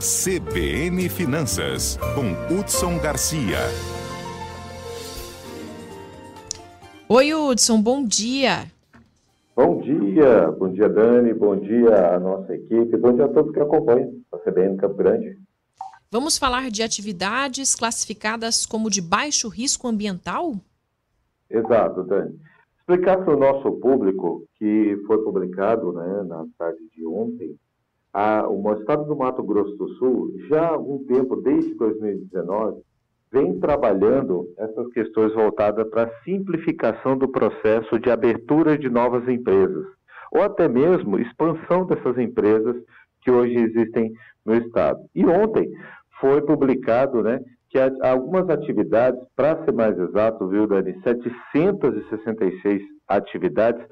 CBN Finanças, com Hudson Garcia. Oi, Hudson, bom dia. Bom dia, bom dia, Dani, bom dia à nossa equipe, bom dia a todos que acompanham a CBN Campo Grande. Vamos falar de atividades classificadas como de baixo risco ambiental? Exato, Dani. Explicar para o nosso público que foi publicado né, na tarde de ontem, a, o Estado do Mato Grosso do Sul, já há algum tempo, desde 2019, vem trabalhando essas questões voltadas para a simplificação do processo de abertura de novas empresas, ou até mesmo expansão dessas empresas que hoje existem no Estado. E ontem foi publicado né, que algumas atividades, para ser mais exato, viu, Dani, 766 atividades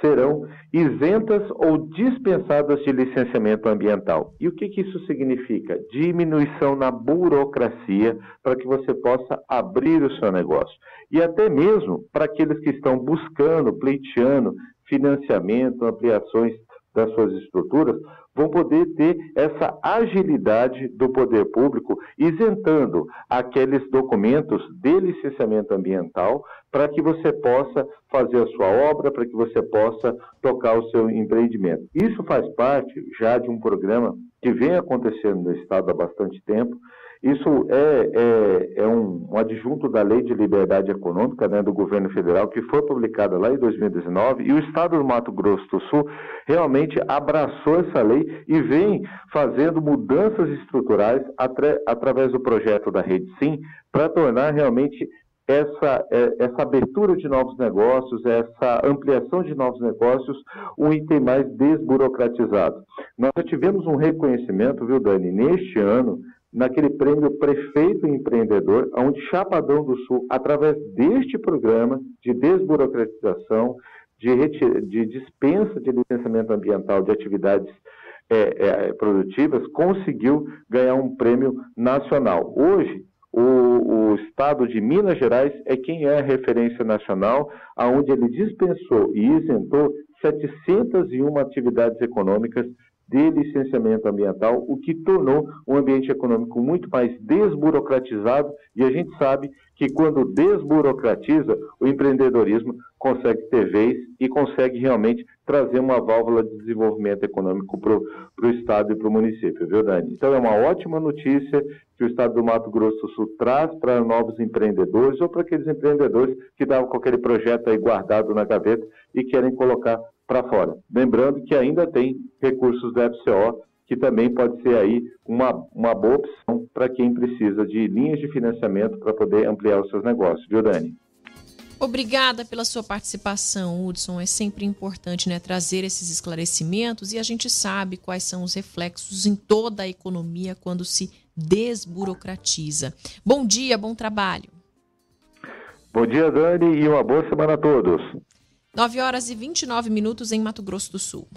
serão isentas ou dispensadas de licenciamento ambiental. E o que, que isso significa? Diminuição na burocracia para que você possa abrir o seu negócio. E até mesmo para aqueles que estão buscando, pleiteando financiamento, ampliações das suas estruturas, vão poder ter essa agilidade do poder público, isentando aqueles documentos de licenciamento ambiental para que você possa fazer a sua obra, para que você possa tocar o seu empreendimento. Isso faz parte já de um programa que vem acontecendo no Estado há bastante tempo, isso é, é, é um, um, adjunto da Lei de Liberdade Econômica né, do governo federal, que foi publicada lá em 2019, e o Estado do Mato Grosso do Sul realmente abraçou essa lei e vem fazendo mudanças estruturais atra, através do projeto da Rede Sim, para tornar realmente essa, é, essa abertura de novos negócios, essa ampliação de novos negócios, um item mais desburocratizado. Nós já tivemos um reconhecimento, viu, Dani, neste ano, naquele prêmio Prefeito Empreendedor, onde Chapadão do Sul, através deste programa de desburocratização, de, de dispensa de licenciamento ambiental de atividades é, é, produtivas, conseguiu ganhar um prêmio nacional. Hoje, o, o, estado de Minas Gerais é quem é a referência nacional, aonde ele dispensou e isentou 701 atividades econômicas de licenciamento ambiental, o que tornou um ambiente econômico muito mais desburocratizado, e a gente sabe que quando desburocratiza, o empreendedorismo consegue ter vez e consegue realmente trazer uma válvula de desenvolvimento econômico para o Estado e para o município, viu, Dani? Então é uma ótima notícia que o Estado do Mato Grosso do Sul traz para novos empreendedores ou para aqueles empreendedores que estavam com aquele projeto aí guardado na gaveta e querem colocar para fora. Lembrando que ainda tem recursos da FCO, que também pode ser aí uma, uma boa opção para quem precisa de linhas de financiamento para poder ampliar os seus negócios, viu, Dani? Obrigada pela sua participação, Hudson. É sempre importante né, trazer esses esclarecimentos e a gente sabe quais são os reflexos em toda a economia quando se desburocratiza. Bom dia, bom trabalho. Bom dia, Dani, e uma boa semana a todos. 9 horas e 29 minutos em Mato Grosso do Sul.